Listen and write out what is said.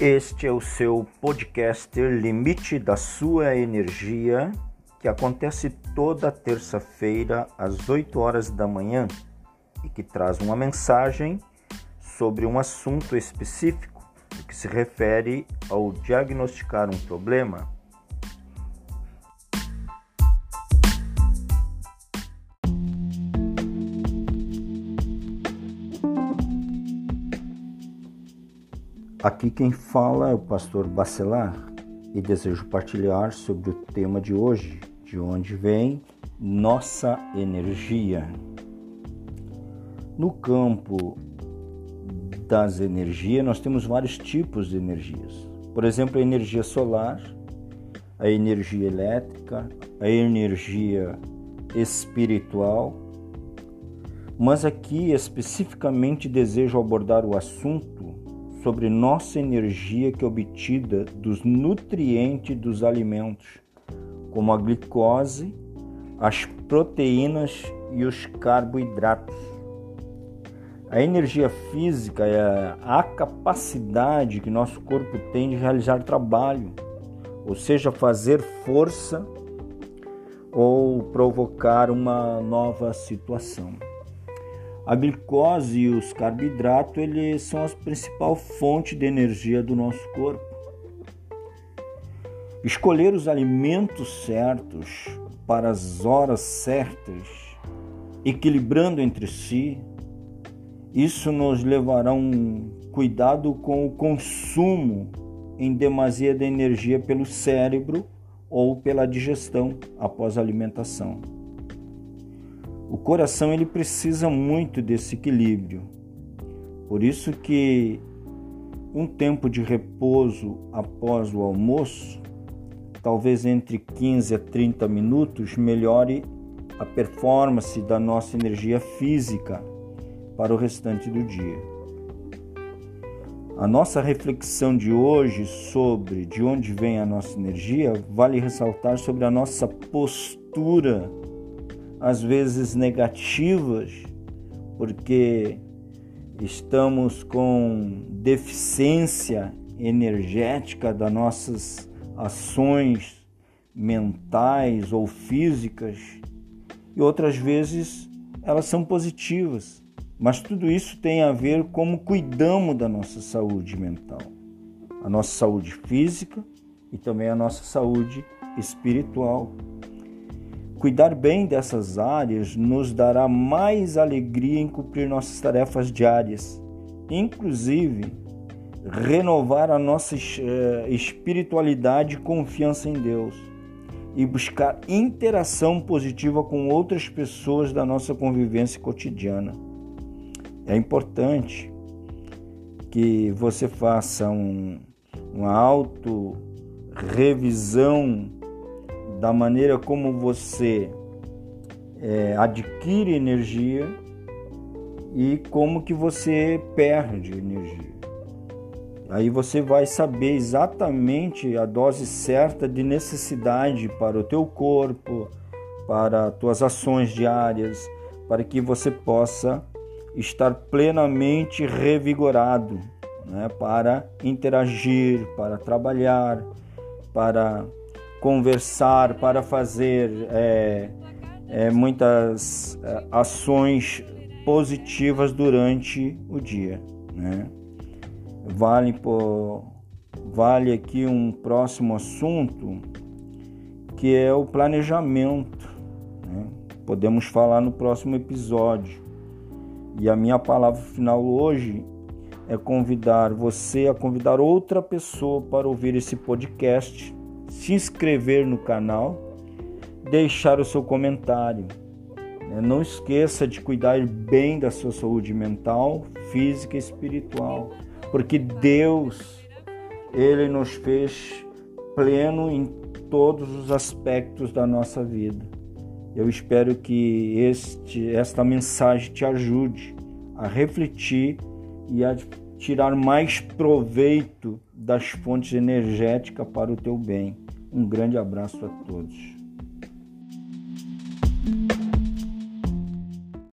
Este é o seu podcaster Limite da Sua Energia, que acontece toda terça-feira às 8 horas da manhã e que traz uma mensagem sobre um assunto específico que se refere ao diagnosticar um problema Aqui quem fala é o pastor Bacelar e desejo partilhar sobre o tema de hoje, de onde vem nossa energia. No campo das energias, nós temos vários tipos de energias. Por exemplo, a energia solar, a energia elétrica, a energia espiritual. Mas aqui especificamente desejo abordar o assunto sobre nossa energia que é obtida dos nutrientes dos alimentos, como a glicose, as proteínas e os carboidratos. A energia física é a capacidade que nosso corpo tem de realizar trabalho, ou seja, fazer força ou provocar uma nova situação. A glicose e os carboidratos eles são a principal fonte de energia do nosso corpo. Escolher os alimentos certos para as horas certas, equilibrando entre si, isso nos levará a um cuidado com o consumo em demasia de energia pelo cérebro ou pela digestão após a alimentação. O coração ele precisa muito desse equilíbrio. Por isso que um tempo de repouso após o almoço, talvez entre 15 a 30 minutos, melhore a performance da nossa energia física para o restante do dia. A nossa reflexão de hoje sobre de onde vem a nossa energia vale ressaltar sobre a nossa postura às vezes negativas, porque estamos com deficiência energética das nossas ações mentais ou físicas, e outras vezes elas são positivas. Mas tudo isso tem a ver como cuidamos da nossa saúde mental, a nossa saúde física e também a nossa saúde espiritual. Cuidar bem dessas áreas nos dará mais alegria em cumprir nossas tarefas diárias, inclusive renovar a nossa eh, espiritualidade e confiança em Deus e buscar interação positiva com outras pessoas da nossa convivência cotidiana. É importante que você faça um, uma auto revisão da maneira como você é, adquire energia e como que você perde energia. Aí você vai saber exatamente a dose certa de necessidade para o teu corpo, para as tuas ações diárias, para que você possa estar plenamente revigorado, né, para interagir, para trabalhar, para conversar, para fazer é, é, muitas é, ações positivas durante o dia. Né? Vale, vale aqui um próximo assunto que é o planejamento. Né? Podemos falar no próximo episódio. E a minha palavra final hoje é convidar você a convidar outra pessoa para ouvir esse podcast se inscrever no canal, deixar o seu comentário. Né? Não esqueça de cuidar bem da sua saúde mental, física e espiritual, porque Deus, Ele nos fez pleno em todos os aspectos da nossa vida. Eu espero que este, esta mensagem te ajude a refletir e a tirar mais proveito das fontes energéticas para o teu bem. Um grande abraço a todos.